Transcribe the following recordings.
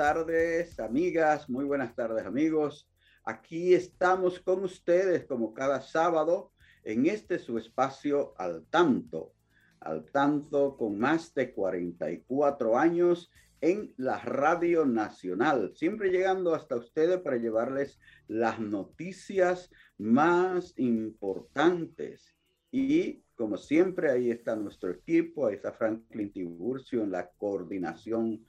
Tardes, amigas. Muy buenas tardes, amigos. Aquí estamos con ustedes como cada sábado en este su espacio al tanto. Al tanto con más de 44 años en la Radio Nacional, siempre llegando hasta ustedes para llevarles las noticias más importantes. Y como siempre, ahí está nuestro equipo, ahí está Franklin Tiburcio en la coordinación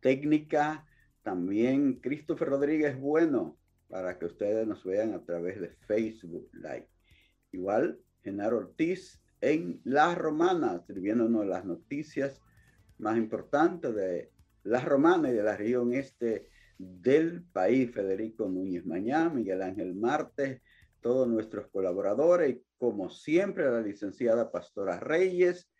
técnica. También Christopher Rodríguez Bueno, para que ustedes nos vean a través de Facebook Live. Igual, Genaro Ortiz en La Romana, sirviéndonos las noticias más importantes de La Romana y de la región este del país. Federico Núñez Mañá, Miguel Ángel Martes, todos nuestros colaboradores y como siempre la licenciada Pastora Reyes,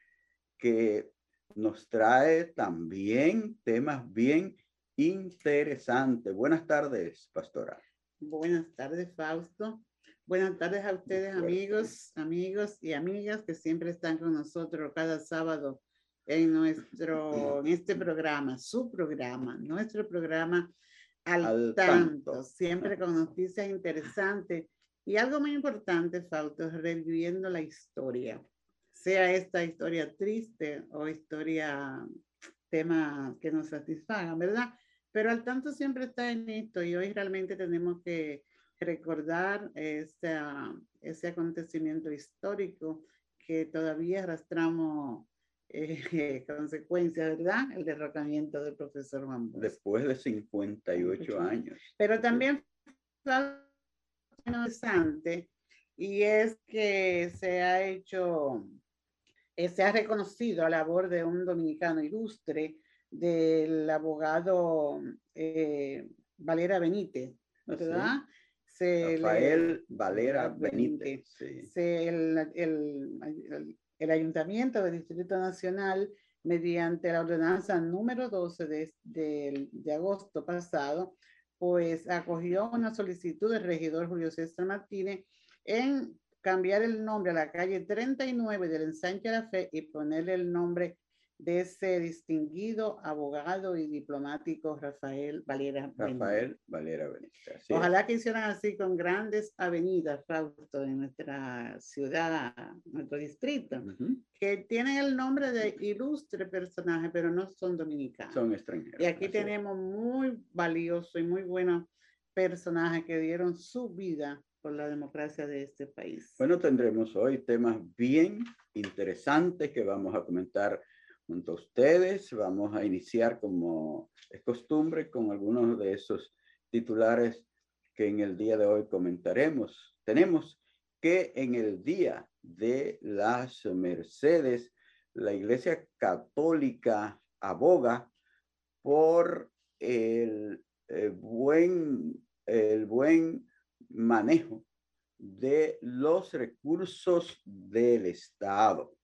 que nos trae también temas bien interesantes. Buenas tardes, Pastora. Buenas tardes, Fausto. Buenas tardes a ustedes, amigos, amigos y amigas que siempre están con nosotros cada sábado en nuestro, en este programa, su programa, nuestro programa al, al tanto, tanto, siempre con noticias interesantes y algo muy importante, Fausto, es reviviendo la historia, sea esta historia triste o historia, tema que nos satisfaga, ¿verdad? Pero al tanto siempre está en esto y hoy realmente tenemos que recordar ese, ese acontecimiento histórico que todavía arrastramos eh, consecuencias, ¿verdad? El derrocamiento del profesor Juan Después de 58 años. Pero también interesante y es que se ha hecho, eh, se ha reconocido la labor de un dominicano ilustre, del abogado eh, Valera Benítez, ¿verdad? Se Rafael Valera Benítez. Se, el, el, el, Ayuntamiento del Distrito Nacional, mediante la ordenanza número 12 de, de, de agosto pasado, pues acogió una solicitud del regidor Julio César Martínez en cambiar el nombre a la calle 39 del ensanche de la fe y ponerle el nombre de ese distinguido abogado y diplomático Rafael Valera Rafael Valera Benítez. Ojalá que hicieran así con grandes avenidas, Fausto, en nuestra ciudad, nuestro distrito, que tienen el nombre de ilustre personaje, pero no son dominicanos. Son extranjeros. Y aquí tenemos muy valioso y muy buenos personajes que dieron su vida por la democracia de este país. Bueno, tendremos hoy temas bien interesantes que vamos a comentar junto a ustedes. Vamos a iniciar, como es costumbre, con algunos de esos titulares que en el día de hoy comentaremos. Tenemos que en el día de las Mercedes, la Iglesia Católica aboga por el, el buen, el buen manejo de los recursos del Estado.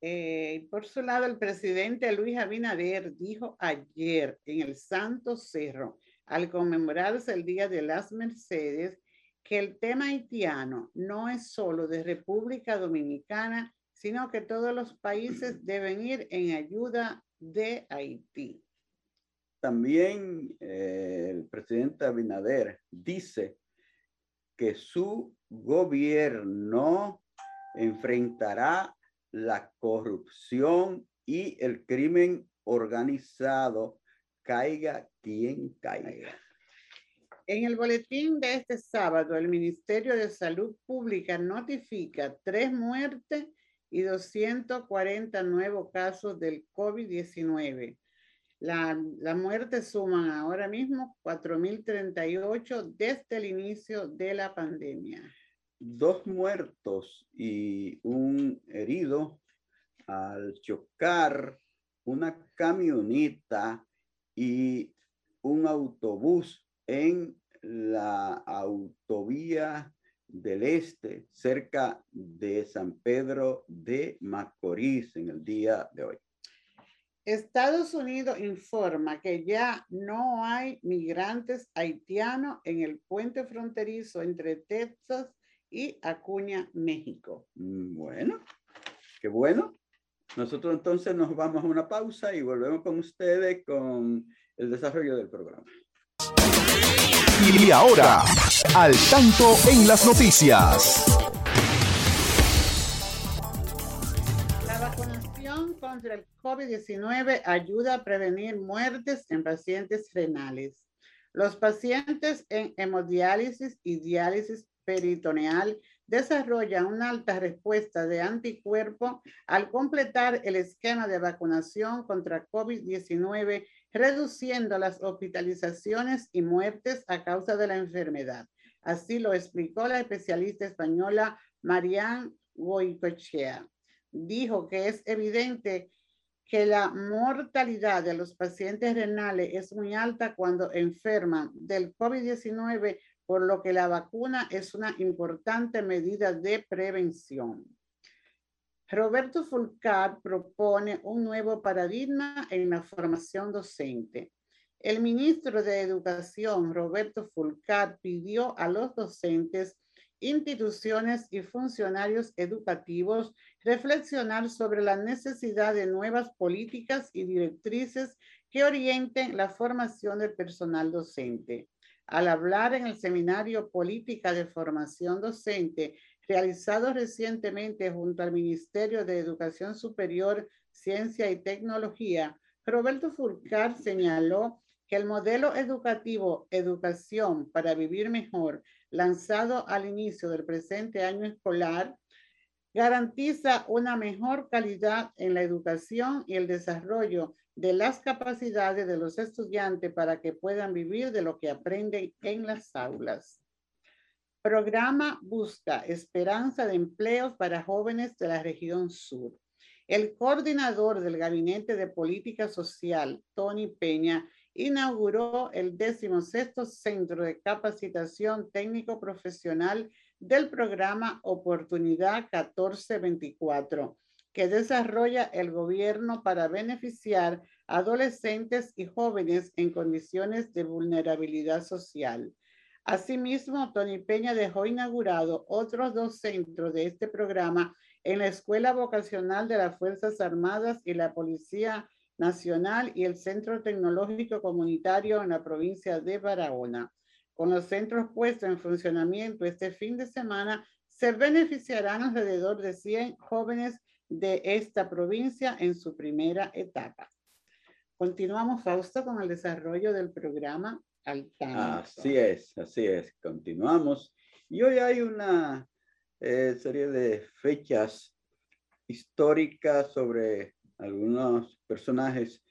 Eh, por su lado, el presidente Luis Abinader dijo ayer en el Santo Cerro, al conmemorarse el Día de las Mercedes, que el tema haitiano no es solo de República Dominicana, sino que todos los países deben ir en ayuda de Haití. También eh, el presidente Abinader dice que su gobierno enfrentará la corrupción y el crimen organizado, caiga quien caiga. En el boletín de este sábado, el Ministerio de Salud Pública notifica tres muertes y 240 nuevos casos del COVID-19. La, la muerte suman ahora mismo 4.038 desde el inicio de la pandemia. Dos muertos y un herido al chocar una camioneta y un autobús en la autovía del Este, cerca de San Pedro de Macorís en el día de hoy. Estados Unidos informa que ya no hay migrantes haitianos en el puente fronterizo entre Texas y Acuña, México. Mm, bueno, qué bueno. Nosotros entonces nos vamos a una pausa y volvemos con ustedes con el desarrollo del programa. Y ahora, al tanto en las noticias. La vacunación contra el COVID-19 ayuda a prevenir muertes en pacientes renales. Los pacientes en hemodiálisis y diálisis peritoneal desarrollan una alta respuesta de anticuerpo al completar el esquema de vacunación contra COVID-19 reduciendo las hospitalizaciones y muertes a causa de la enfermedad. Así lo explicó la especialista española Marianne Goicochea. Dijo que es evidente que la mortalidad de los pacientes renales es muy alta cuando enferman del COVID-19, por lo que la vacuna es una importante medida de prevención. Roberto Fulcar propone un nuevo paradigma en la formación docente. El ministro de Educación, Roberto Fulcar, pidió a los docentes, instituciones y funcionarios educativos reflexionar sobre la necesidad de nuevas políticas y directrices que orienten la formación del personal docente. Al hablar en el seminario Política de Formación Docente realizado recientemente junto al Ministerio de Educación Superior, Ciencia y Tecnología, Roberto Fulcar señaló que el modelo educativo Educación para Vivir Mejor, lanzado al inicio del presente año escolar, garantiza una mejor calidad en la educación y el desarrollo de las capacidades de los estudiantes para que puedan vivir de lo que aprenden en las aulas. Programa busca esperanza de empleos para jóvenes de la región sur. El coordinador del Gabinete de Política Social, Tony Peña, inauguró el 16 Centro de Capacitación Técnico Profesional del programa Oportunidad 1424, que desarrolla el gobierno para beneficiar a adolescentes y jóvenes en condiciones de vulnerabilidad social. Asimismo, Tony Peña dejó inaugurado otros dos centros de este programa en la Escuela Vocacional de las Fuerzas Armadas y la Policía Nacional y el Centro Tecnológico Comunitario en la provincia de Barahona. Con los centros puestos en funcionamiento este fin de semana, se beneficiarán alrededor de 100 jóvenes de esta provincia en su primera etapa. Continuamos, Fausto, con el desarrollo del programa Así es, así es. Continuamos. Y hoy hay una eh, serie de fechas históricas sobre algunos personajes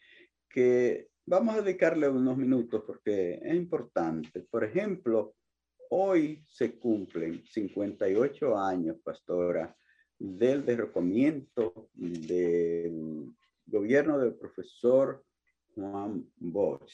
que vamos a dedicarle unos minutos porque es importante. Por ejemplo, hoy se cumplen 58 años, pastora, del derrocamiento del gobierno del profesor Juan Bosch.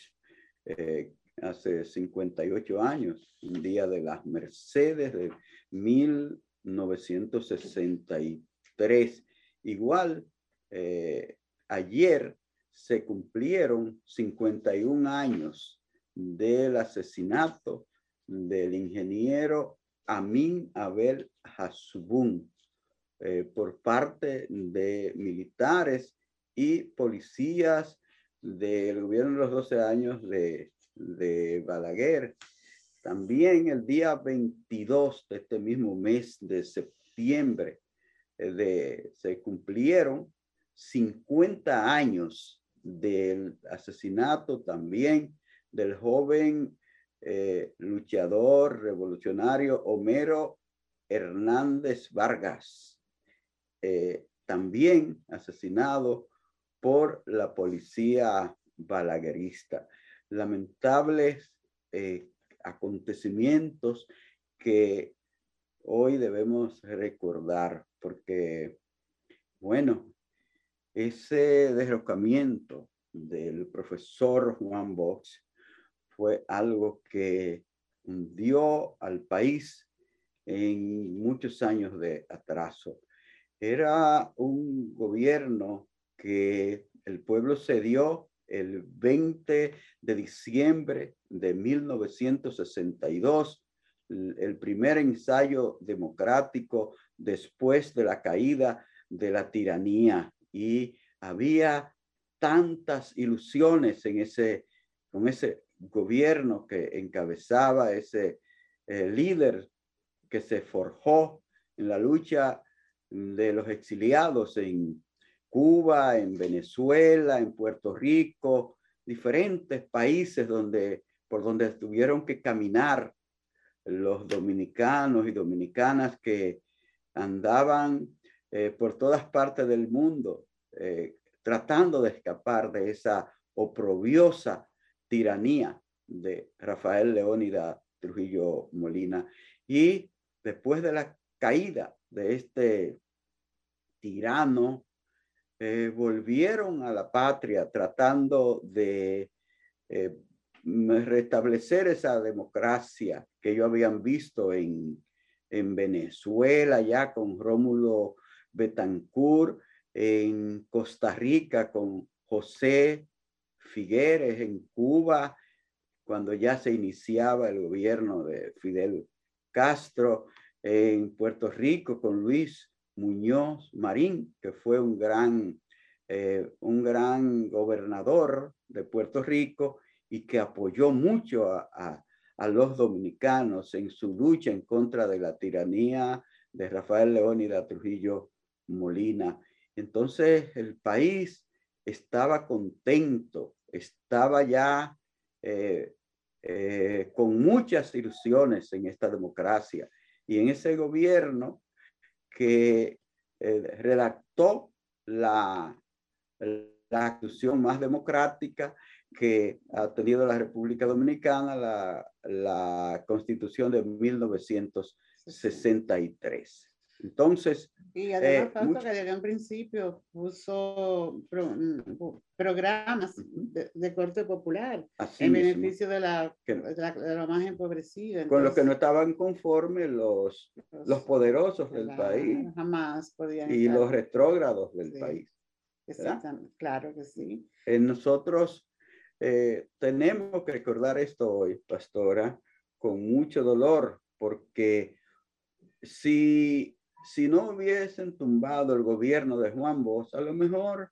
Eh, hace 58 años, un día de las Mercedes de 1963. Igual, eh, ayer se cumplieron 51 años del asesinato del ingeniero Amin Abel Hasbun eh, por parte de militares y policías del gobierno de los 12 años de de Balaguer. También el día 22 de este mismo mes de septiembre eh, de, se cumplieron 50 años del asesinato también del joven eh, luchador revolucionario Homero Hernández Vargas, eh, también asesinado por la policía balaguerista. Lamentables eh, acontecimientos que hoy debemos recordar porque, bueno, ese derrocamiento del profesor Juan Box fue algo que hundió al país en muchos años de atraso. Era un gobierno que el pueblo cedió el 20 de diciembre de 1962, el primer ensayo democrático después de la caída de la tiranía. Y había tantas ilusiones en ese, con ese gobierno que encabezaba ese eh, líder que se forjó en la lucha de los exiliados en Cuba, en Venezuela, en Puerto Rico, diferentes países donde, por donde tuvieron que caminar los dominicanos y dominicanas que andaban eh, por todas partes del mundo eh, tratando de escapar de esa oprobiosa tiranía de Rafael Leónida Trujillo Molina. Y después de la caída de este tirano, eh, volvieron a la patria tratando de eh, restablecer esa democracia que ellos habían visto en, en Venezuela ya con Rómulo Betancourt, en Costa Rica con José Figueres, en Cuba, cuando ya se iniciaba el gobierno de Fidel Castro, en Puerto Rico con Luis Muñoz Marín, que fue un gran, eh, un gran gobernador de Puerto Rico y que apoyó mucho a, los dominicanos en su lucha en contra de la tiranía de Rafael Leónida Trujillo Molina. Entonces el país estaba contento, estaba ya eh, eh, con muchas ilusiones en esta democracia y en ese gobierno que eh, redactó la, la más democrática que ha tenido la República Dominicana, la constitución de 1963. Entonces, y además, eh, que desde un principio puso programas de, corte popular en beneficio de la, de la, más empobrecida. con los que no estaban conformes los, los, poderosos del país. Jamás podían. Y los retrógrados del país. Exactamente, claro que sí. Eh, nosotros eh, tenemos que recordar esto hoy, pastora, con mucho dolor, porque si si no hubiesen tumbado el gobierno de Juan Bosch, a lo mejor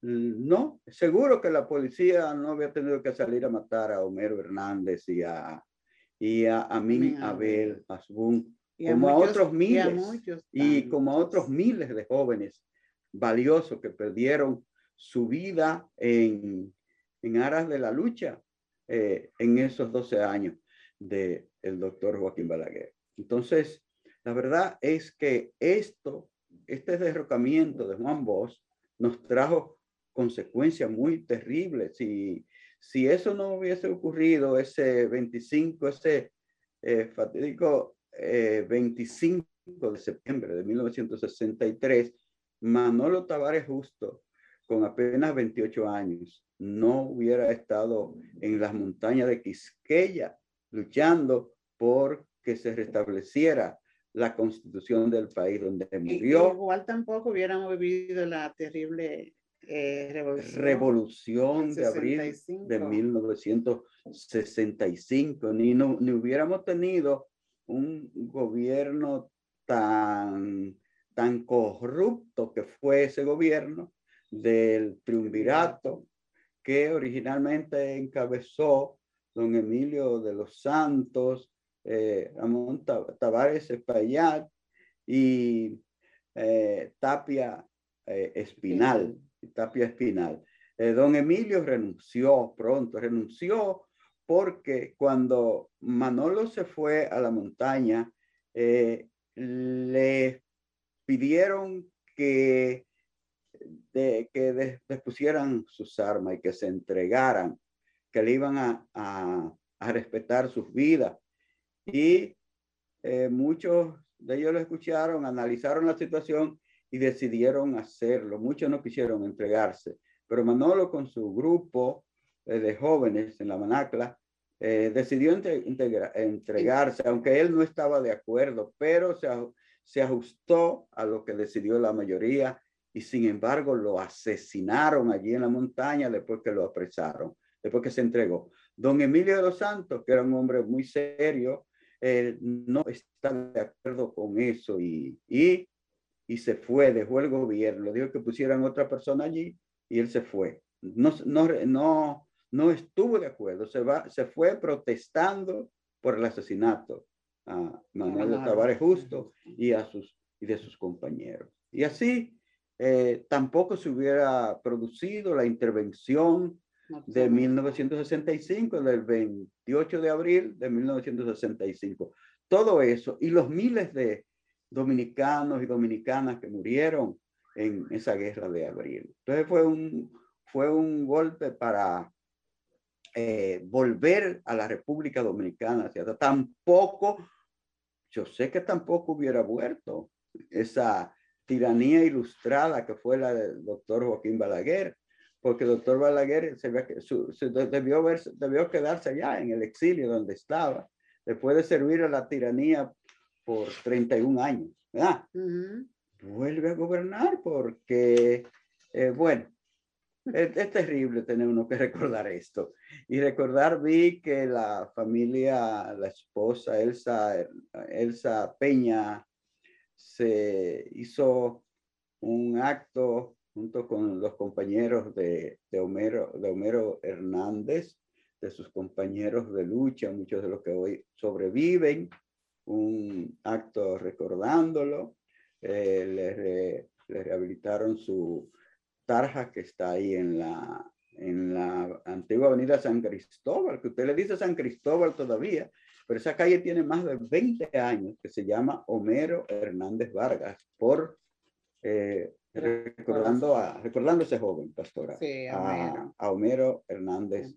no, seguro que la policía no había tenido que salir a matar a Homero Hernández y a, y a Amin Abel Asbun, como a, otros miles, y, como a otros miles de jóvenes valiosos que perdieron su vida en, en aras de la lucha eh, en esos 12 años del el doctor Joaquín Balaguer. Entonces, la verdad es que esto, este derrocamiento de Juan Bosch nos trajo consecuencias muy terribles. Si, si eso no hubiese ocurrido ese 25, ese eh, fatídico 25 eh, de septiembre de 1963, Manolo Tavares Justo, con apenas 28 años, no hubiera estado en las montañas de Quisqueya luchando por que se restableciera la constitución del país donde murió. igual tampoco hubiéramos vivido la terrible eh, revolución, de abril de 1965, ni, no, ni hubiéramos tenido un gobierno tan, tan corrupto que fue ese gobierno del triunvirato que originalmente encabezó don Emilio de los Santos, eh, Ramón Tavares Espaillat y eh, Tapia eh, Espinal. Tapia Espinal. don Emilio renunció pronto, renunció porque cuando Manolo se fue a la montaña, eh, le pidieron que, de, que despusieran sus armas y que se entregaran, que le iban a, a, respetar sus vidas. Y eh, muchos de ellos lo escucharon, analizaron la situación y decidieron hacerlo. Muchos no quisieron entregarse, pero Manolo con su grupo eh, de jóvenes en la Manacla eh, decidió entregarse, aunque él no estaba de acuerdo, pero se, se ajustó a lo que decidió la mayoría y sin embargo lo asesinaron allí en la montaña después que lo apresaron, después que se entregó. Don Emilio de los Santos, que era un hombre muy serio, no está de acuerdo con eso y, y, y, se fue, dejó el gobierno, dijo que pusieran otra persona allí y él se fue. No, no, no, no estuvo de acuerdo, se, va, se fue protestando por el asesinato a Manuel de Tavares Justo y, a sus, y de sus compañeros. Y así eh, tampoco se hubiera producido la intervención de 1965, del 28 de abril de 1965. Todo eso y los miles de dominicanos y dominicanas que murieron en esa guerra de abril. Entonces fue un, fue un golpe para eh, volver a la República Dominicana. Tampoco, yo sé que tampoco hubiera vuelto esa tiranía ilustrada que fue la del doctor Joaquín Balaguer, porque el doctor Balaguer se, debió, ver, debió quedarse allá en el exilio donde estaba, después de servir a la tiranía por 31 años. ¿verdad? Vuelve a gobernar porque, eh, bueno, es, terrible tener uno que recordar esto. Y recordar, vi que la familia, la esposa Elsa, Elsa Peña, se hizo un acto junto con los compañeros de, Homero, de Homero Hernández, de sus compañeros de lucha, muchos de los que hoy sobreviven, un acto recordándolo. Eh, le, le rehabilitaron su, tarja que está ahí en la, en la antigua avenida San Cristóbal, que usted le dice San Cristóbal todavía, pero esa calle tiene más de 20 años, que se llama Homero Hernández Vargas, por eh, recordando a recordando ese joven pastora, a, a, Homero Hernández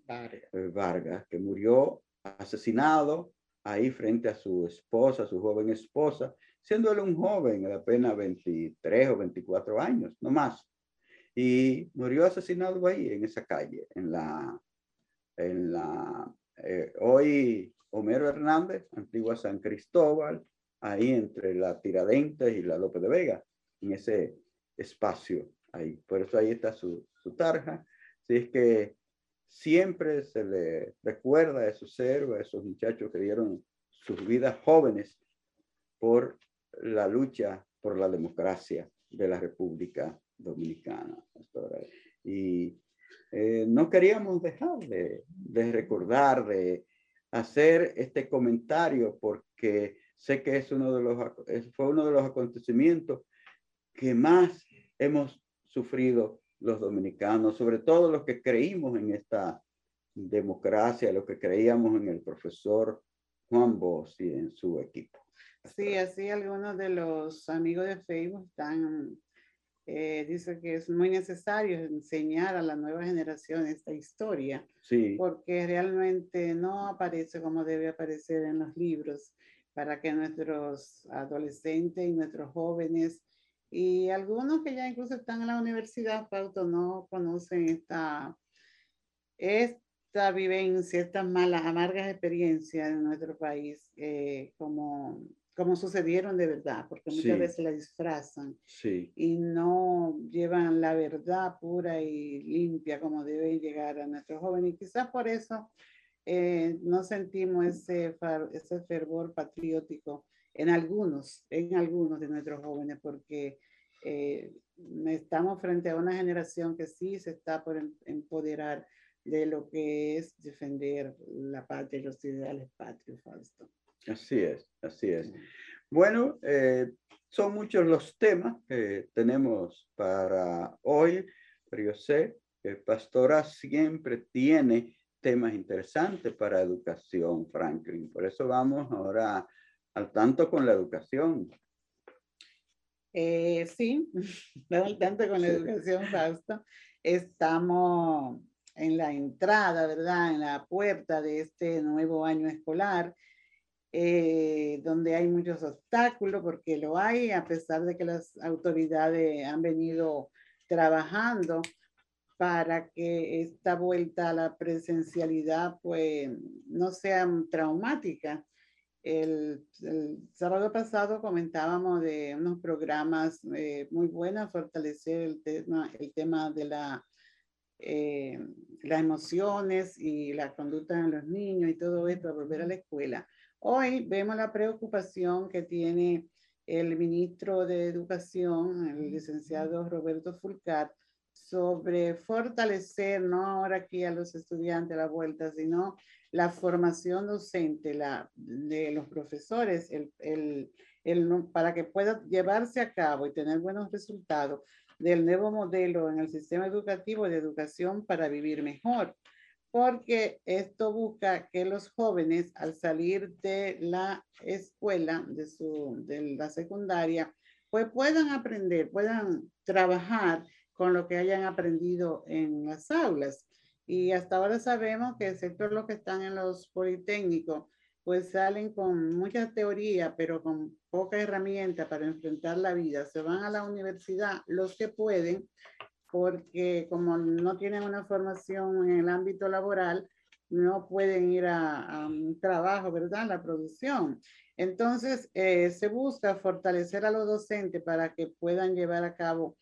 Vargas. que murió asesinado ahí frente a su esposa, su joven esposa, siendo él un joven de apenas 23 o 24 años, no más y murió asesinado ahí en esa calle, en la, en la, eh, hoy Homero Hernández, antigua San Cristóbal, ahí entre la Tiradentes y la López de Vega, en ese espacio ahí. Por eso ahí está su, su tarja. Así es que siempre se le recuerda a esos héroes, a esos muchachos que dieron sus vidas jóvenes por la lucha por la democracia de la República Dominicana. Y eh, no queríamos dejar de, de, recordar, de hacer este comentario, porque sé que es uno de los, fue uno de los acontecimientos que más hemos sufrido los dominicanos, sobre todo los que creímos en esta democracia, los que creíamos en el profesor Juan Bosch y en su equipo. Sí, así algunos de los amigos de Facebook están eh, dice que es muy necesario enseñar a la nueva generación esta historia, sí. porque realmente no aparece como debe aparecer en los libros para que nuestros adolescentes y nuestros jóvenes y algunos que ya incluso están en la universidad, Pauto, no conocen esta, esta vivencia, estas malas, amargas experiencias en nuestro país, eh, como como sucedieron de verdad, porque muchas veces la disfrazan y no llevan la verdad pura y limpia como debe llegar a nuestros jóvenes. Y quizás por eso eh, no sentimos ese, ese fervor patriótico en algunos, en algunos de nuestros jóvenes, porque eh, estamos frente a una generación que sí se está por em, empoderar de lo que es defender la patria y los ideales patrios, Fausto. Así es, así es. Bueno, eh, son muchos los temas que tenemos para hoy, pero yo sé que Pastora siempre tiene temas interesantes para educación, Franklin. Por eso vamos ahora al tanto con la educación. Eh, sí, al tanto con la educación, Fausto. Estamos en la entrada, ¿verdad? En la puerta de este nuevo año escolar, eh, donde hay muchos obstáculos, porque lo hay, a pesar de que las autoridades han venido trabajando para que esta vuelta a la presencialidad pues no sea traumática. El, sábado pasado comentábamos de unos programas eh, muy buenos, fortalecer el tema, el tema de la, eh, las emociones y la conducta de los niños y todo esto, a volver a la escuela. Hoy vemos la preocupación que tiene el ministro de Educación, el licenciado Roberto Fulcar, sobre fortalecer, no ahora aquí a los estudiantes a la vuelta, sino la formación docente la, de los profesores, el, el, el, para que pueda llevarse a cabo y tener buenos resultados del nuevo modelo en el sistema educativo de educación para vivir mejor. Porque esto busca que los jóvenes al salir de la escuela, de, su, de la secundaria, pues puedan aprender, puedan trabajar con lo que hayan aprendido en las aulas. Y hasta ahora sabemos que excepto los que están en los politécnicos, pues salen con mucha teoría, pero con poca herramienta para enfrentar la vida. Se van a la universidad los que pueden, porque como no tienen una formación en el ámbito laboral, no pueden ir a, un trabajo, ¿verdad? La producción. Entonces, eh, se busca fortalecer a los docentes para que puedan llevar a cabo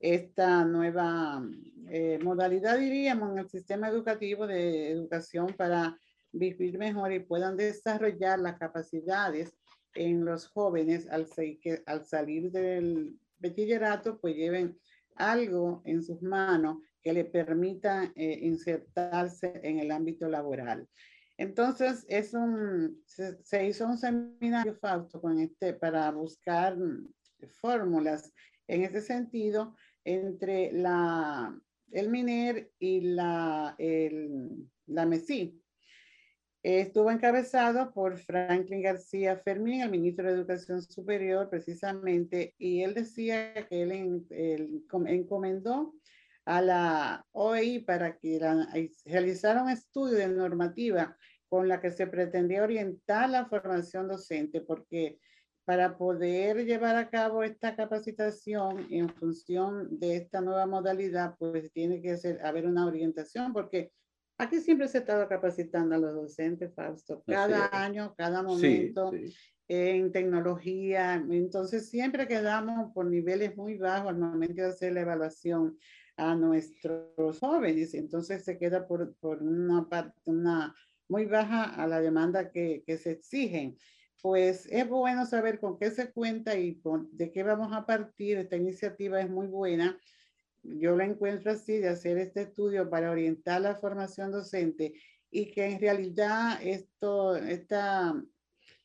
esta nueva eh, modalidad, diríamos, en el sistema educativo de educación para vivir mejor y puedan desarrollar las capacidades en los jóvenes al, que, al salir del bachillerato, pues lleven algo en sus manos que le permita eh, insertarse en el ámbito laboral. Entonces, es se, hizo un seminario, Fausto, con este, para buscar fórmulas en ese sentido entre el MINER y la, el, la MESI. Estuvo encabezado por Franklin García Fermín, el ministro de Educación Superior, precisamente, y él decía que él, encomendó a la OEI para que realizara un estudio de normativa con la que se pretendía orientar la formación docente, porque para poder llevar a cabo esta capacitación en función de esta nueva modalidad, pues tiene que ser, haber una orientación, porque aquí siempre se ha estado capacitando a los docentes, Fausto, cada año, cada momento. en tecnología, entonces siempre quedamos por niveles muy bajos al momento de hacer la evaluación a nuestros jóvenes, entonces se queda por, por una parte, una muy baja a la demanda que, que se exigen pues es bueno saber con qué se cuenta y de qué vamos a partir. Esta iniciativa es muy buena. Yo la encuentro así, de hacer este estudio para orientar la formación docente y que en realidad esto, esta,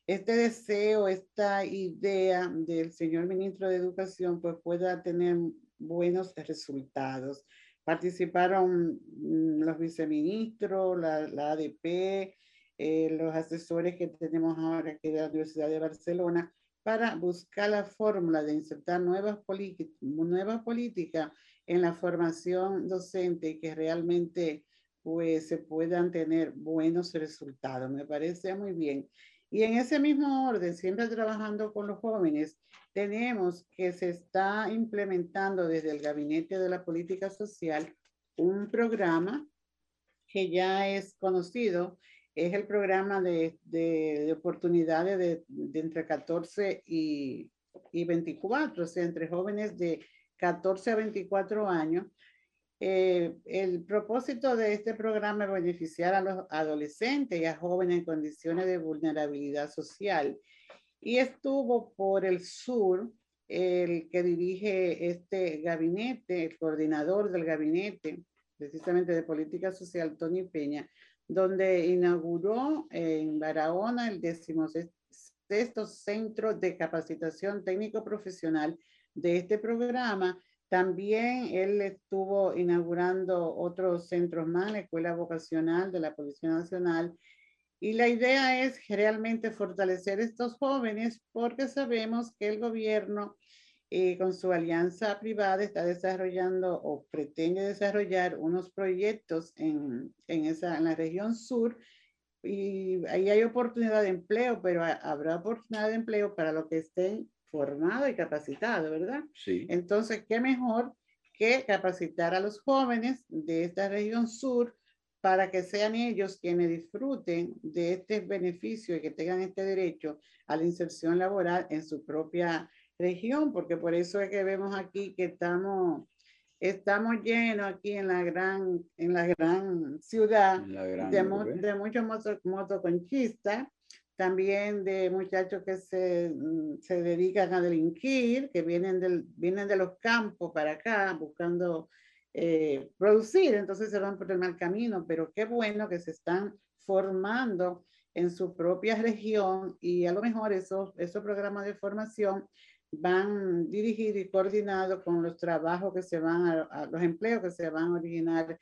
este deseo, esta idea del señor ministro de Educación, pues pueda tener buenos resultados. Participaron mm, los viceministros, la, la ADP, eh, los asesores que tenemos ahora aquí de la Universidad de Barcelona para buscar la fórmula de insertar nuevas, nuevas políticas en la formación docente y que realmente pues se puedan tener buenos resultados. Me parece muy bien. Y en ese mismo orden, siempre trabajando con los jóvenes, tenemos que se está implementando desde el Gabinete de la Política Social un programa que ya es conocido es el programa de, de, oportunidades de, de, entre 14 y, y 24, o sea, entre jóvenes de 14 a 24 años. Eh, el propósito de este programa es beneficiar a los adolescentes y a jóvenes en condiciones de vulnerabilidad social. Y estuvo por el sur el que dirige este gabinete, el coordinador del gabinete, precisamente de política social, Tony Peña, donde inauguró en Barahona el sexto centro de capacitación técnico profesional de este programa, También él estuvo inaugurando otros centros más, la Escuela Vocacional de la Policía Nacional. Y la idea es realmente fortalecer estos jóvenes porque sabemos que el gobierno eh, con su alianza privada está desarrollando o pretende desarrollar unos proyectos en, en, esa, en la región sur y ahí hay oportunidad de empleo, pero habrá oportunidad de empleo para los que estén formados y capacitados, ¿verdad? Sí. Entonces, ¿qué mejor que capacitar a los jóvenes de esta región sur para que sean ellos quienes disfruten de este beneficio y que tengan este derecho a la inserción laboral en su propia región? Porque por eso es que vemos aquí que estamos estamos llenos aquí en la gran, en la gran ciudad de, de, muchos motoconchistas, también de muchachos que se, mm, se, dedican a delinquir, que vienen, del, vienen de los campos para acá buscando eh, producir, entonces se van por el mal camino, pero qué bueno que se están formando en su propia región y a lo mejor esos, esos programas de formación van dirigidos y coordinados con los trabajos que se van a, los empleos que se van a originar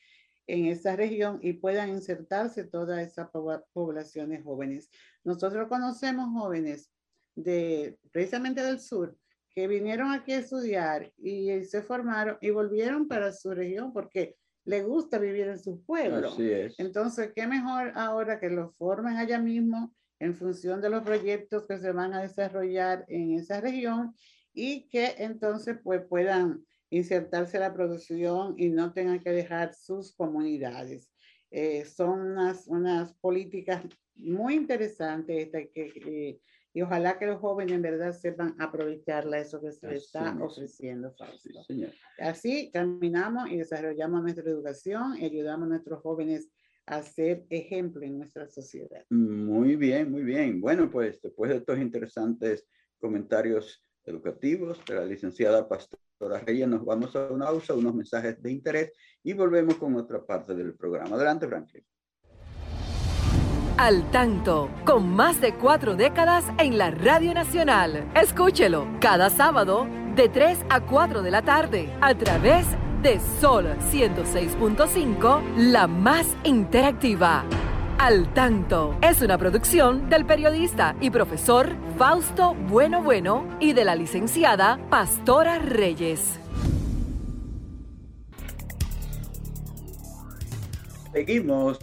en esa región y puedan insertarse todas esas poblaciones jóvenes. Nosotros conocemos jóvenes de precisamente del sur que vinieron aquí a estudiar y se formaron y volvieron para su región porque les gusta vivir en su pueblo. Así es. Entonces, qué mejor ahora que los formen allá mismo en función de los proyectos que se van a desarrollar en esa región y que entonces pues puedan insertarse a la producción y no tengan que dejar sus comunidades. Eh, son unas, unas políticas muy interesantes que, y ojalá que los jóvenes en verdad sepan aprovecharla, eso que se les está ofreciendo. Así caminamos y desarrollamos nuestra educación y ayudamos a nuestros jóvenes a ser ejemplo en nuestra sociedad. Muy bien, muy bien. Bueno, pues después de estos interesantes comentarios educativos de la licenciada Pastora Reyes, nos vamos a una pausa, unos mensajes de interés y volvemos con otra parte del programa. Adelante, Franklin. Al tanto, con más de cuatro décadas en la Radio Nacional. Escúchelo cada sábado de 3 a 4 de la tarde a través de de Sol 106.5, la más interactiva. Al tanto es una producción del periodista y profesor Fausto Bueno Bueno y de la licenciada Pastora Reyes. Seguimos,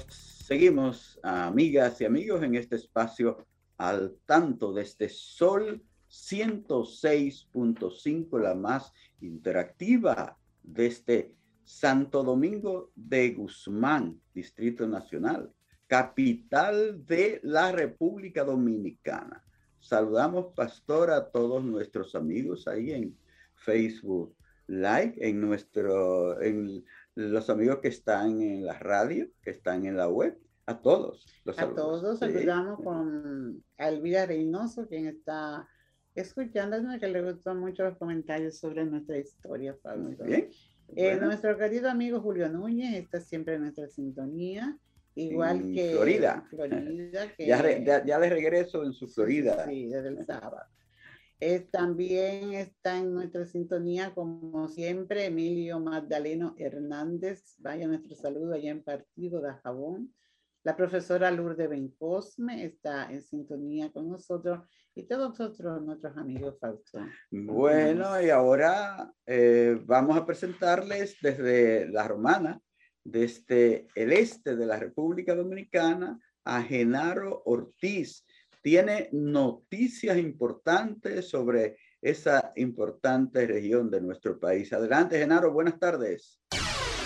seguimos, amigas y amigos, en este espacio al tanto de este Sol 106.5, la más interactiva desde Santo Domingo de Guzmán, Distrito Nacional, capital de la República Dominicana. Saludamos, pastor, a todos nuestros amigos ahí en Facebook Live, en nuestro, en los amigos que están en la radio, que están en la web, a todos. a todos, saludamos con Elvira Reynoso, quien está escuchándonos, que le gustan mucho los comentarios sobre nuestra historia, Pablo. bien. Eh, nuestro querido amigo Julio Núñez está siempre en nuestra sintonía, igual que Florida. Florida que, ya, ya, de regreso en su Florida. Sí, desde el sábado. Eh, también está en nuestra sintonía, como siempre, Emilio Magdaleno Hernández. Vaya nuestro saludo allá en Partido de Jabón. La profesora Lourdes Bencosme está en sintonía con nosotros y todos nosotros, nuestros amigos Fausto. Bueno, y ahora eh, vamos a presentarles desde la Romana, desde el este de la República Dominicana, a Genaro Ortiz. Tiene noticias importantes sobre esa importante región de nuestro país. Adelante, Genaro, buenas tardes.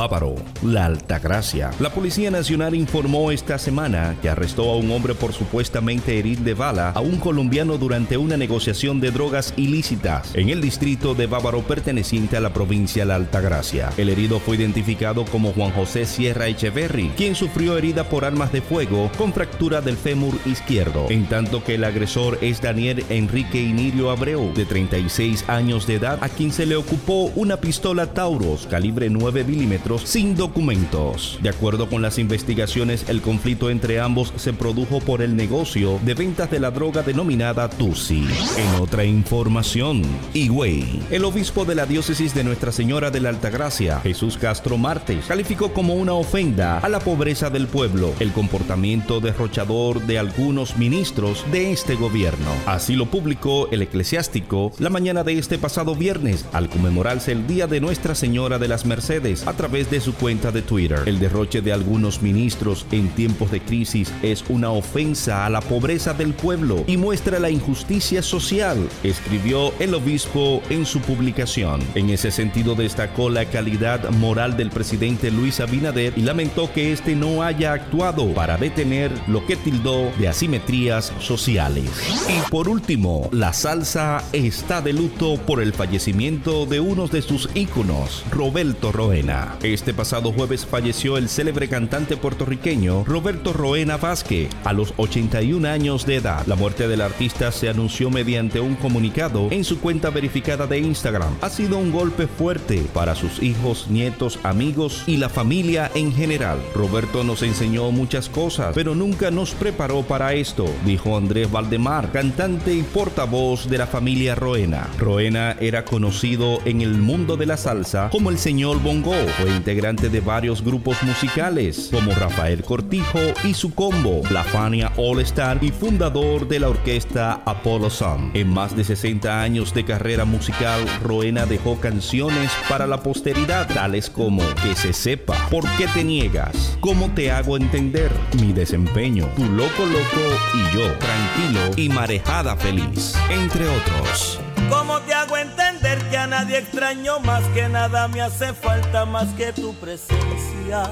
Bávaro, La Altagracia. La Policía Nacional informó esta semana que arrestó a un hombre por supuestamente herir de bala a un colombiano durante una negociación de drogas ilícitas en el distrito de Bávaro perteneciente a la provincia La Altagracia. El herido fue identificado como Juan José Sierra Echeverry, quien sufrió herida por armas de fuego con fractura del fémur izquierdo, en tanto que el agresor es Daniel Enrique Inirio Abreu, de 36 años de edad, a quien se le ocupó una pistola Tauros calibre 9 milímetros sin documentos. De acuerdo con las investigaciones, el conflicto entre ambos se produjo por el negocio de ventas de la droga denominada Tusi. En otra información, Higüey, el obispo de la diócesis de Nuestra Señora de la Altagracia, Jesús Castro Martes, calificó como una ofenda a la pobreza del pueblo el comportamiento derrochador de algunos ministros de este gobierno. Así lo publicó el eclesiástico la mañana de este pasado viernes al conmemorarse el Día de Nuestra Señora de las Mercedes a través de su cuenta de Twitter. El derroche de algunos ministros en tiempos de crisis es una ofensa a la pobreza del pueblo y muestra la injusticia social, escribió el obispo en su publicación. En ese sentido destacó la calidad moral del presidente Luis Abinader y lamentó que este no haya actuado para detener lo que tildó de asimetrías sociales. Y por último, la salsa está de luto por el fallecimiento de uno de sus íconos, Roberto Roena. Este pasado jueves falleció el célebre cantante puertorriqueño Roberto Roena Vázquez a los 81 años de edad. La muerte del artista se anunció mediante un comunicado en su cuenta verificada de Instagram. Ha sido un golpe fuerte para sus hijos, nietos, amigos y la familia en general. Roberto nos enseñó muchas cosas, pero nunca nos preparó para esto, dijo Andrés Valdemar, cantante y portavoz de la familia Roena. Roena era conocido en el mundo de la salsa como el señor Bongo. Integrante de varios grupos musicales como Rafael Cortijo y su combo, La Fania All Star y fundador de la orquesta Apollo Sun. En más de 60 años de carrera musical, Roena dejó canciones para la posteridad, tales como Que se sepa, ¿Por qué te niegas? ¿Cómo te hago entender? Mi desempeño, Tu loco loco y yo, tranquilo y marejada feliz, entre otros. ¿Cómo te hago entender que a nadie extraño más que nada me hace falta más que tu presencia?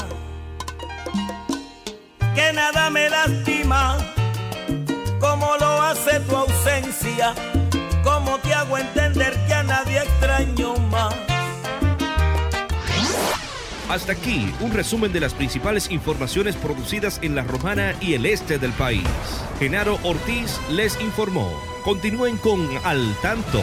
Que nada me lastima como lo hace tu ausencia. ¿Cómo te hago entender que a nadie extraño más? Hasta aquí un resumen de las principales informaciones producidas en la Romana y el este del país. Genaro Ortiz les informó. Continúen con Al Tanto.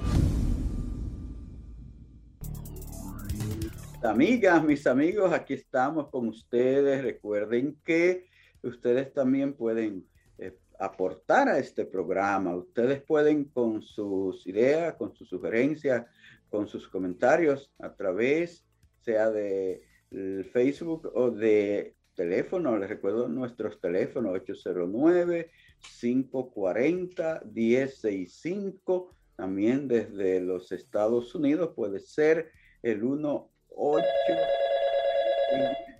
Amigas, mis amigos, aquí estamos con ustedes. Recuerden que ustedes también pueden eh, aportar a este programa. Ustedes pueden con sus ideas, con sus sugerencias, con sus comentarios a través, sea de Facebook o de teléfono. Les recuerdo nuestros teléfonos 809-540-1065. También desde los Estados Unidos puede ser el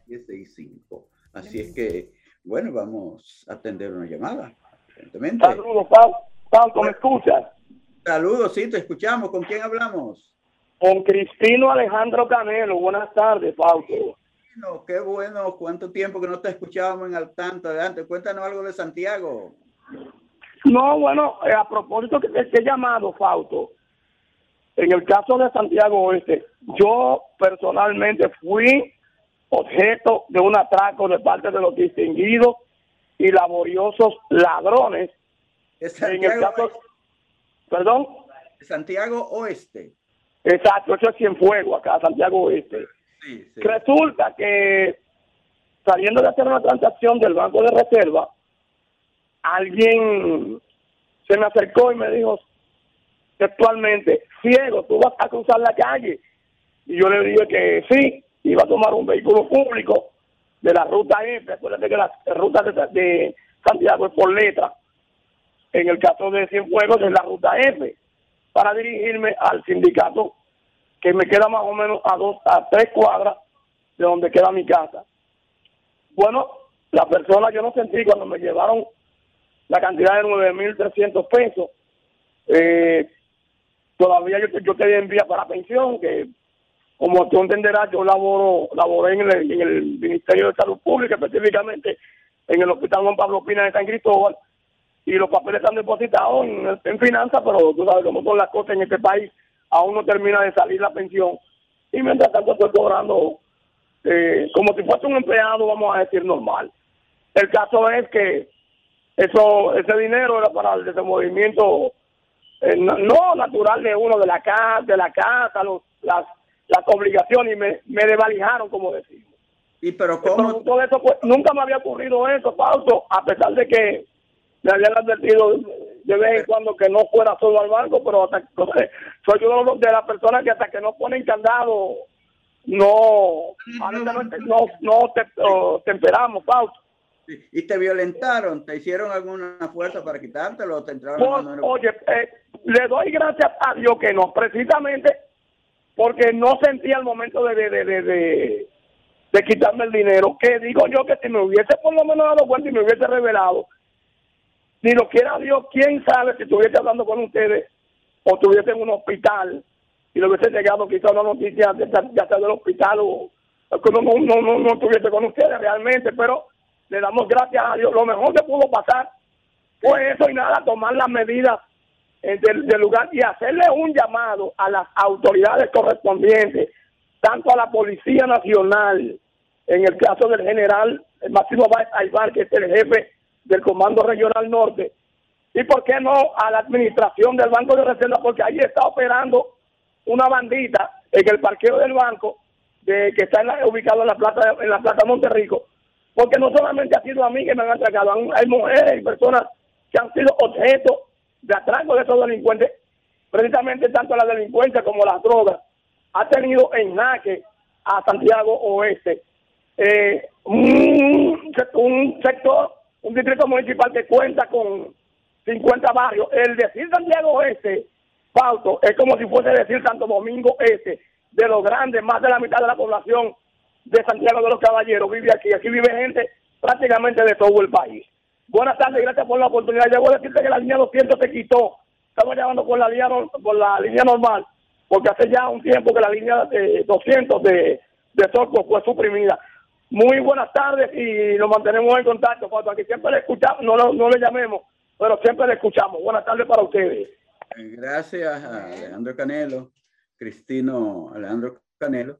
18-1065. Así es que, bueno, vamos a atender una llamada. Saludos, Pablo, ¿me escuchas? Saludos, sí, te escuchamos. ¿Con quién hablamos? Con Cristino Alejandro Canelo. Buenas tardes, Fausto. Qué bueno, cuánto tiempo que no te escuchábamos en al tanto. Adelante, cuéntanos algo de Santiago. No, bueno, eh, a propósito que te he llamado, Fausto, en el caso de Santiago Oeste, yo personalmente fui objeto de un atraco de parte de los distinguidos y laboriosos ladrones. en el caso, ¿Perdón? Santiago Oeste. Exacto, eso es Cienfuegos, acá, Santiago Oeste. Resulta que saliendo de hacer una transacción del Banco de Reserva, alguien se me acercó y me dijo textualmente, ciego, tú vas a cruzar la calle. Y yo le dije que sí, iba a tomar un vehículo público de la ruta F, acuérdate que la ruta de, Santiago es por letra, en el caso de Cienfuegos es la ruta F, para dirigirme al sindicato que me queda más o menos a dos, a tres cuadras de donde queda mi casa. Bueno, la persona yo no sentí cuando me llevaron la cantidad de 9.300 pesos. Eh, todavía yo, yo te envía para pensión, que como tú entenderás, yo laboro, laboré en el, Ministerio de Salud Pública, específicamente en el Hospital Juan Pablo Pina de San Cristóbal, y los papeles están depositados en, en finanzas, pero tú sabes cómo son las cosas en este país, aún no termina de salir la pensión, y mientras tanto estoy cobrando eh, como si fuese un empleado, vamos a decir, normal. El caso es que eso ese dinero era para el desenvolvimiento eh, no, natural de uno, de la casa, de la casa, los, las, las obligaciones, y me, me desvalijaron, como decimos. ¿Y pero cómo? todo eso, pues, nunca me había ocurrido eso, Fausto, a pesar de que me habían advertido de vez en cuando que no fuera solo al banco, pero hasta, soy uno de las personas que hasta que no ponen candado no, no, no te, temperamos, Fausto. ¿Y te violentaron? ¿Te hicieron alguna fuerza para quitártelo o te entraron Oye, eh, le doy gracias a Dios que no, precisamente porque no sentía el momento de, de, de, de, de quitarme el dinero. Que digo yo que si me hubiese por lo menos dado cuenta y me hubiese revelado, ni lo quiera Dios, quién sabe si estuviese hablando con ustedes o estuviese en un hospital y lo hubiese llegado quizá una noticia de, ya sea del hospital o no, no, no, no estuviese con ustedes realmente, pero le damos gracias a Dios. Lo mejor que pudo pasar fue eso y nada, tomar las medidas eh, del, lugar y hacerle un llamado a las autoridades correspondientes, tanto a la Policía Nacional, en el caso del general Máximo Aybar, que es el jefe del Comando Regional Norte, y por qué no a la administración del Banco de Reserva, porque ahí está operando una bandita en el parqueo del banco de que está ubicado en la plaza en la plaza Monterrico porque no solamente ha sido a mí que me han atracado hay mujeres y personas que han sido objeto de atraco de esos delincuentes. Precisamente tanto la delincuencia como las drogas ha tenido en jaque a Santiago Oeste. Eh, un, un sector un distrito municipal que cuenta con 50 barrios. El decir Santiago Oeste Fausto, es como si fuese decir Santo Domingo Este, de los grandes, más de la mitad de la población de Santiago de los Caballeros vive aquí. Aquí vive gente prácticamente de todo el país. Buenas tardes, gracias por la oportunidad. Ya voy a decirte que la línea 200 se quitó. Estamos llamando por la línea, por la línea normal, porque hace ya un tiempo que la línea de 200 de, de fue suprimida. Muy buenas tardes y nos mantenemos en contacto. Fausto. Aquí siempre le escuchamos, no, no, no le llamemos, pero siempre le escuchamos. Buenas tardes para ustedes. Gracias a Alejandro Canelo, Cristino Alejandro Canelo,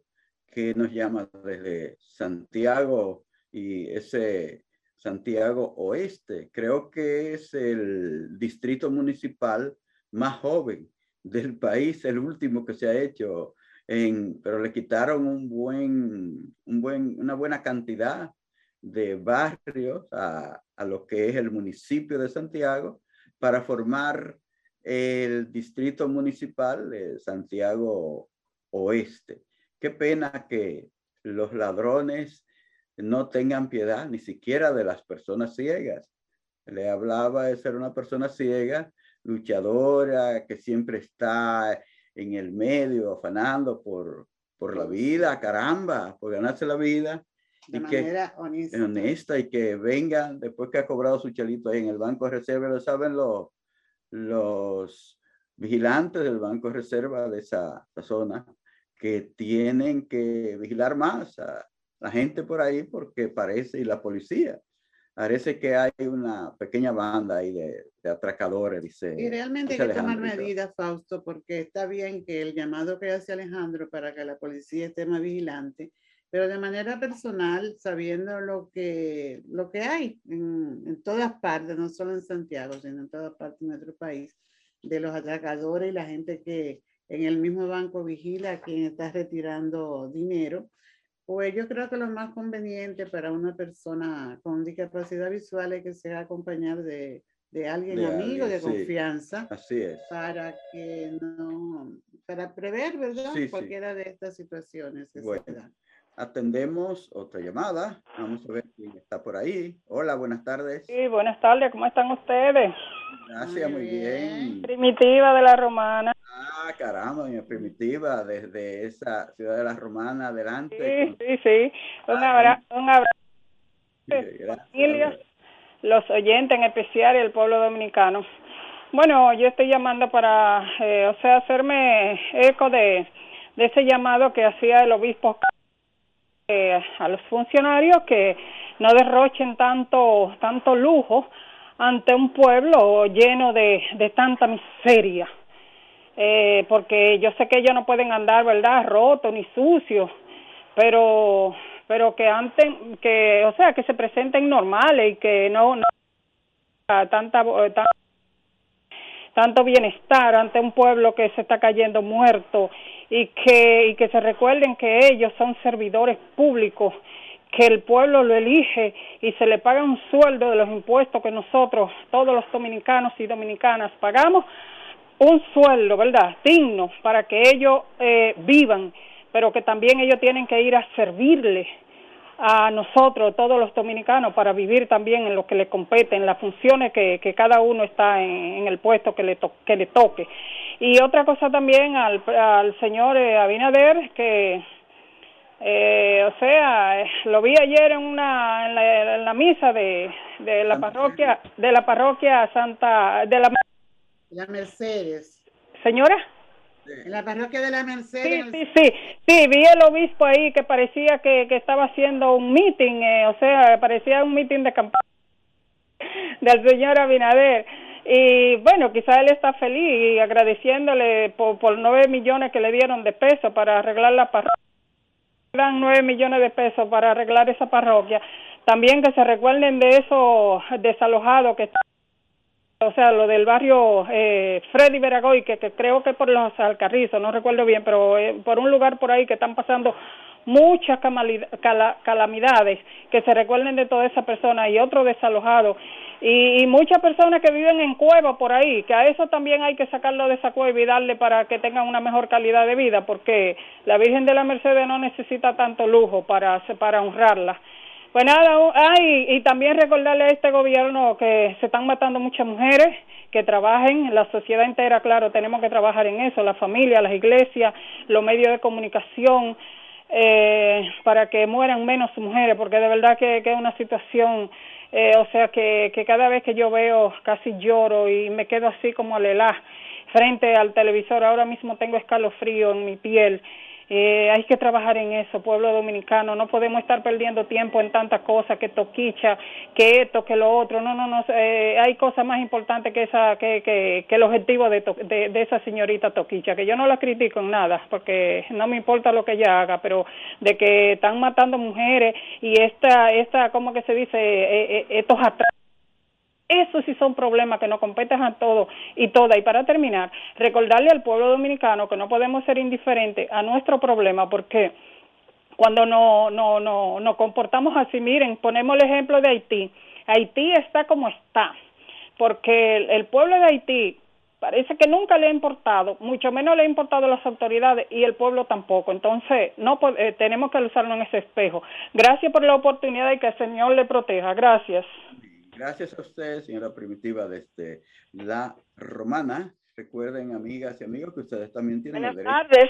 que nos llama desde Santiago y ese Santiago Oeste. Creo que es el distrito municipal más joven del país, el último que se ha hecho, en, pero le quitaron un buen, un buen, una buena cantidad de barrios a, a lo que es el municipio de Santiago para formar el distrito municipal de Santiago Oeste. Qué pena que los ladrones no tengan piedad ni siquiera de las personas ciegas. Le hablaba de ser una persona ciega, luchadora, que siempre está en el medio, afanando por, por la vida, caramba, por ganarse la vida. De y manera que, honesta. honesta. y que vengan después que ha cobrado su chalito ahí en el banco de reserva, lo saben los los vigilantes del Banco de Reserva de esa, zona que tienen que vigilar más a la gente por ahí porque parece, y la policía, parece que hay una pequeña banda ahí de, atracadores, dice. Y realmente hay que tomar medidas, Fausto, porque está bien que el llamado que hace Alejandro para que la policía esté más vigilante, pero de manera personal, sabiendo lo que, lo que hay en, en, todas partes, no solo en Santiago, sino en todas partes de nuestro país, de los atracadores y la gente que en el mismo banco vigila a quien está retirando dinero, pues yo creo que lo más conveniente para una persona con discapacidad visual es que sea acompañado de, de alguien amigo, de confianza. Así es. Para que no, para prever, ¿verdad? Cualquiera de estas situaciones. Bueno. atendemos otra llamada. Vamos a ver quién está por ahí. Hola, buenas tardes. Sí, buenas tardes, ¿cómo están ustedes? Gracias, muy, bien. Primitiva de la Romana. Ah, caramba, mi primitiva, desde esa ciudad de la Romana, adelante. Sí, sí, sí. Un abrazo. Un abrazo. Familia, los oyentes en especial y el pueblo dominicano. Bueno, yo estoy llamando para, eh, o sea, hacerme eco de, de ese llamado que hacía el obispo eh, a los funcionarios que no derrochen tanto, tanto lujo ante un pueblo lleno de, de tanta miseria. Eh, porque yo sé que ellos no pueden andar, ¿verdad?, rotos ni sucios, pero pero que antes que o sea que se presenten normales y que no, no tanta, tanta tanto bienestar ante un pueblo que se está cayendo muerto y que, y que se recuerden que ellos son servidores públicos, que el pueblo lo elige y se le paga un sueldo de los impuestos que nosotros, todos los dominicanos y dominicanas, pagamos un sueldo, ¿verdad? Digno para que ellos eh, vivan, pero que también ellos tienen que ir a servirle a nosotros, todos los dominicanos, para vivir también en lo que le compete, en las funciones que, que cada uno está en, el puesto que le, que le toque. Y otra cosa también al, al señor eh, Abinader, que, eh, o sea, lo vi ayer en una en la, en la misa de, de la parroquia de la parroquia Santa de la, la Mercedes. Señora. En la parroquia de la Mercedes. Sí, sí, sí, sí, vi el obispo ahí que parecía que, que estaba haciendo un meeting, eh, o sea, parecía un meeting de campaña del señor Abinader. Y bueno, quizá él está feliz y agradeciéndole por, por nueve millones que le dieron de pesos para arreglar la parroquia. Dan nueve millones de pesos para arreglar esa parroquia. También que se recuerden de esos desalojados que están o sea, lo del barrio eh, Freddy Veragoy, que, creo que por los Alcarrizos, no recuerdo bien, pero eh, por un lugar por ahí que están pasando muchas calamidades, que se recuerden de toda esa persona y otro desalojado, y, muchas personas que viven en cuevas por ahí, que a eso también hay que sacarlo de esa cueva y darle para que tengan una mejor calidad de vida, porque la Virgen de la Mercedes no necesita tanto lujo para, para honrarla. Pues nada, ay, y también recordarle a este gobierno que se están matando muchas mujeres, que trabajen, la sociedad entera, claro, tenemos que trabajar en eso, la familia, las iglesias, los medios de comunicación, eh, para que mueran menos mujeres, porque de verdad que, es una situación, eh, o sea, que, que cada vez que yo veo casi lloro y me quedo así como alelá frente al televisor, ahora mismo tengo escalofrío en mi piel eh, hay que trabajar en eso, pueblo dominicano. No podemos estar perdiendo tiempo en tantas cosas, que toquicha, que esto, que lo otro. No, no, no. Eh, hay cosas más importantes que esa, que, que, que el objetivo de, de, de, esa señorita toquicha, que yo no la critico en nada, porque no me importa lo que ella haga, pero de que están matando mujeres y esta, esta, ¿cómo que se dice? Eh, eh estos atrasos eso sí son problemas que nos competen a todos y todas. Y para terminar, recordarle al pueblo dominicano que no podemos ser indiferentes a nuestro problema porque cuando no, no, no, nos comportamos así, miren, ponemos el ejemplo de Haití. Haití está como está, porque el, pueblo de Haití parece que nunca le ha importado, mucho menos le ha importado a las autoridades y el pueblo tampoco. Entonces, no eh, tenemos que usarlo en ese espejo. Gracias por la oportunidad y que el Señor le proteja. Gracias. Gracias a usted, señora Primitiva, desde La Romana. Recuerden, amigas y amigos, que ustedes también tienen buenas tardes.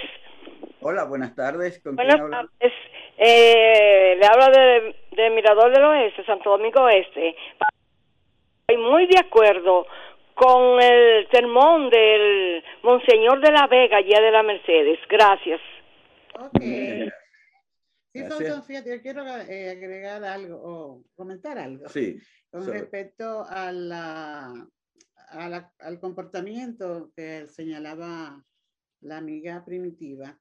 Hola, buenas tardes. ¿Con buenas tardes. Eh, le hablo de, de, Mirador del Oeste, Santo Domingo Oeste. Estoy muy de acuerdo con el sermón del Monseñor de la Vega, allá de la Mercedes. Gracias. Okay. Sí, fíjate, yo quiero eh, agregar algo o comentar algo. Sí. Con respecto a la, al comportamiento que señalaba la amiga primitiva.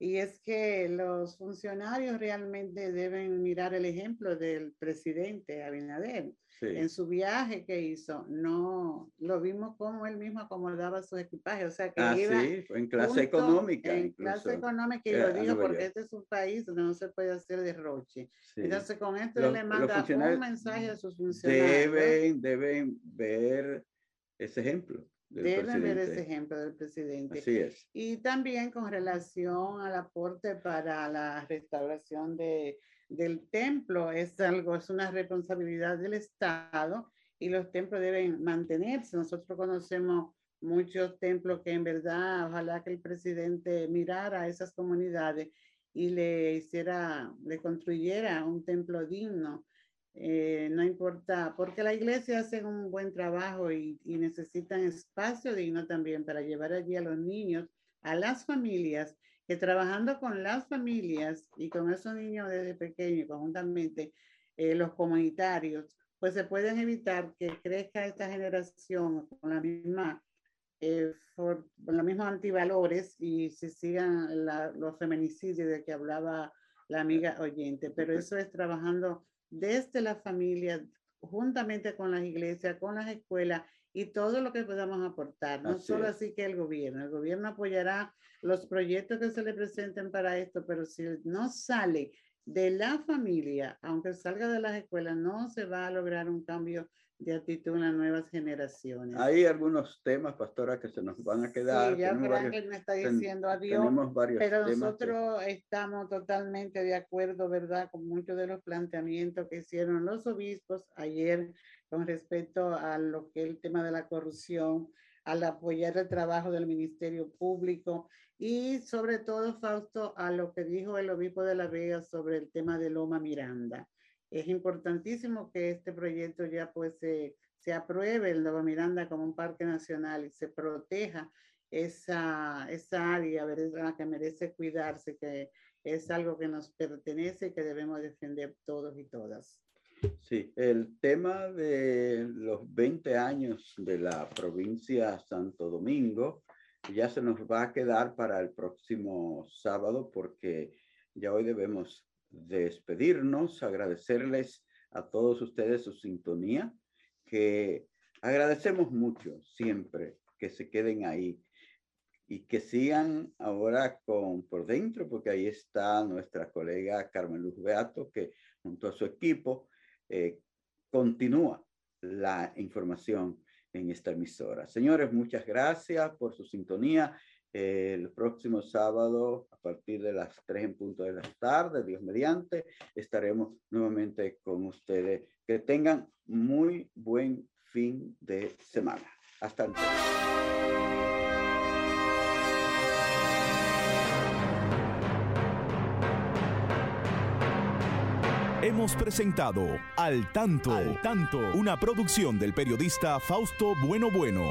Y es que los funcionarios realmente deben mirar el ejemplo del presidente Abinader. En su viaje que hizo, no lo vimos como él mismo acomodaba su equipaje, o sea que ah, iba sí, en clase económica. En clase económica, y lo dijo porque este es un país donde no se puede hacer derroche. Entonces, con esto le manda un mensaje a sus funcionarios. Deben, deben ver ese ejemplo Deben ver ese ejemplo del presidente. Así es. Y también con relación al aporte para la restauración de, del templo, es algo, es una responsabilidad del Estado y los templos deben mantenerse. Nosotros conocemos muchos templos que en verdad, ojalá que el presidente mirara a esas comunidades y le hiciera, le construyera un templo digno eh, no importa, porque la iglesia hace un buen trabajo y, necesitan espacio digno también para llevar allí a los niños, a las familias, que trabajando con las familias y con esos niños desde pequeños, conjuntamente, eh, los comunitarios, pues se pueden evitar que crezca esta generación con la misma, eh, los mismos antivalores y se sigan los feminicidios de que hablaba la amiga oyente. Pero eso es trabajando desde la familia, juntamente con las iglesias, con las escuelas y todo lo que podamos aportar. No solo así que el gobierno, el gobierno apoyará los proyectos que se le presenten para esto, pero si no sale de la familia, aunque salga de las escuelas, no se va a lograr un cambio de actitud en las nuevas generaciones. Hay algunos temas, pastora, que se nos van a quedar. Sí, ya Ángel me está diciendo adiós, pero nosotros estamos totalmente de acuerdo, ¿verdad?, con muchos de los planteamientos que hicieron los obispos ayer con respecto a lo que es el tema de la corrupción, al apoyar el trabajo del Ministerio Público y sobre todo, Fausto, a lo que dijo el obispo de La Vega sobre el tema de Loma Miranda es importantísimo que este proyecto ya pues se, se apruebe el Nuevo Miranda como un parque nacional y se proteja esa, esa área ¿verdad? que merece cuidarse, que es algo que nos pertenece y que debemos defender todos y todas. Sí, el tema de los 20 años de la provincia Santo Domingo ya se nos va a quedar para el próximo sábado porque ya hoy debemos despedirnos, agradecerles a todos ustedes su sintonía, que agradecemos mucho siempre que se queden ahí y que sigan ahora con por dentro, porque ahí está nuestra colega Carmen Luz Beato, que junto a su equipo eh, continúa la información en esta emisora. Señores, muchas gracias por su sintonía el próximo sábado a partir de las 3 en punto de la tarde, Dios mediante, estaremos nuevamente con ustedes. Que tengan muy buen fin de semana. Hasta entonces. Hemos presentado Al Tanto, Al Tanto, una producción del periodista Fausto Bueno Bueno.